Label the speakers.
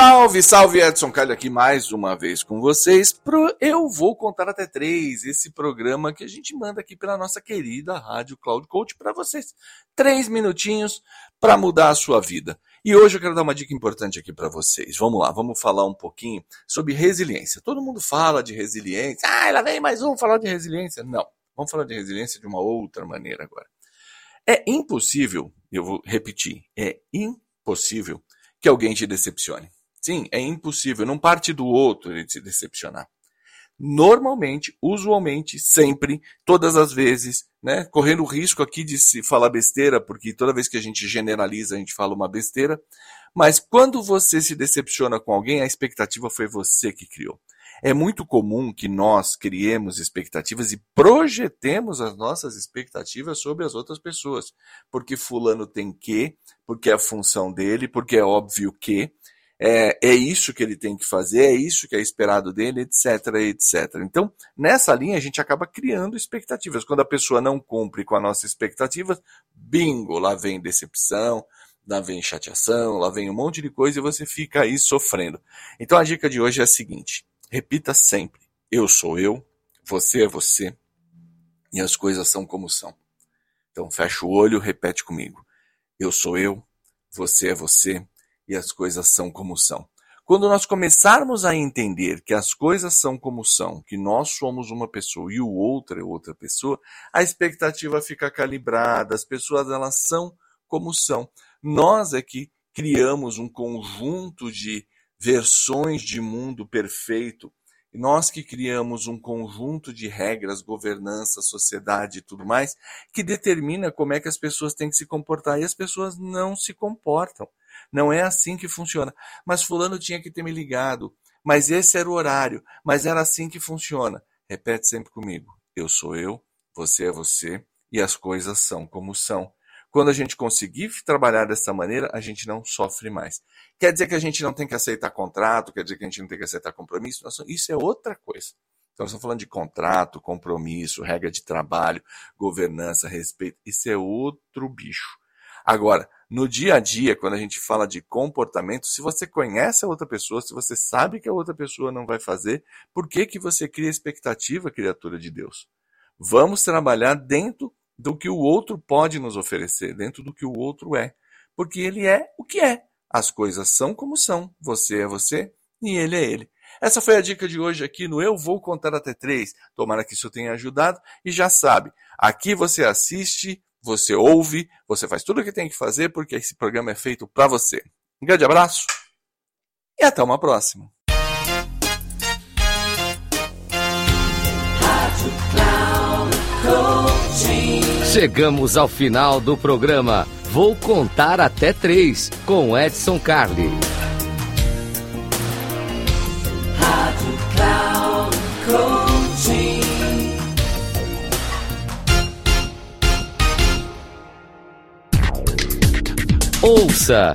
Speaker 1: Salve, salve Edson Carli aqui mais uma vez com vocês pro Eu Vou Contar Até Três, esse programa que a gente manda aqui pela nossa querida Rádio Cloud Coach para vocês. Três minutinhos para mudar a sua vida. E hoje eu quero dar uma dica importante aqui para vocês. Vamos lá, vamos falar um pouquinho sobre resiliência. Todo mundo fala de resiliência. Ah, lá vem mais um falar de resiliência. Não, vamos falar de resiliência de uma outra maneira agora. É impossível, eu vou repetir, é impossível que alguém te decepcione. Sim, é impossível, não parte do outro ele se decepcionar. Normalmente, usualmente, sempre, todas as vezes, né? Correndo o risco aqui de se falar besteira, porque toda vez que a gente generaliza, a gente fala uma besteira. Mas quando você se decepciona com alguém, a expectativa foi você que criou. É muito comum que nós criemos expectativas e projetemos as nossas expectativas sobre as outras pessoas. Porque fulano tem que, porque é a função dele, porque é óbvio que é, é isso que ele tem que fazer, é isso que é esperado dele, etc, etc. Então, nessa linha, a gente acaba criando expectativas. Quando a pessoa não cumpre com a nossa expectativa, bingo, lá vem decepção, lá vem chateação, lá vem um monte de coisa e você fica aí sofrendo. Então, a dica de hoje é a seguinte: repita sempre: eu sou eu, você é você, e as coisas são como são. Então, fecha o olho, repete comigo: eu sou eu, você é você, e as coisas são como são. Quando nós começarmos a entender que as coisas são como são, que nós somos uma pessoa e o outro é outra pessoa, a expectativa fica calibrada, as pessoas elas são como são. Nós é que criamos um conjunto de versões de mundo perfeito nós que criamos um conjunto de regras, governança, sociedade e tudo mais, que determina como é que as pessoas têm que se comportar e as pessoas não se comportam. Não é assim que funciona. Mas fulano tinha que ter me ligado, mas esse era o horário, mas era assim que funciona. Repete sempre comigo. Eu sou eu, você é você e as coisas são como são. Quando a gente conseguir trabalhar dessa maneira, a gente não sofre mais. Quer dizer que a gente não tem que aceitar contrato, quer dizer que a gente não tem que aceitar compromisso? Isso é outra coisa. Então, nós estamos falando de contrato, compromisso, regra de trabalho, governança, respeito. Isso é outro bicho. Agora, no dia a dia, quando a gente fala de comportamento, se você conhece a outra pessoa, se você sabe que a outra pessoa não vai fazer, por que, que você cria expectativa, criatura de Deus? Vamos trabalhar dentro do que o outro pode nos oferecer, dentro do que o outro é. Porque ele é o que é. As coisas são como são. Você é você e ele é ele. Essa foi a dica de hoje aqui no Eu Vou Contar Até Três. Tomara que isso tenha ajudado. E já sabe, aqui você assiste, você ouve, você faz tudo o que tem que fazer, porque esse programa é feito para você. Um grande abraço e até uma próxima.
Speaker 2: Chegamos ao final do programa. Vou contar até três com Edson Carli. Ouça!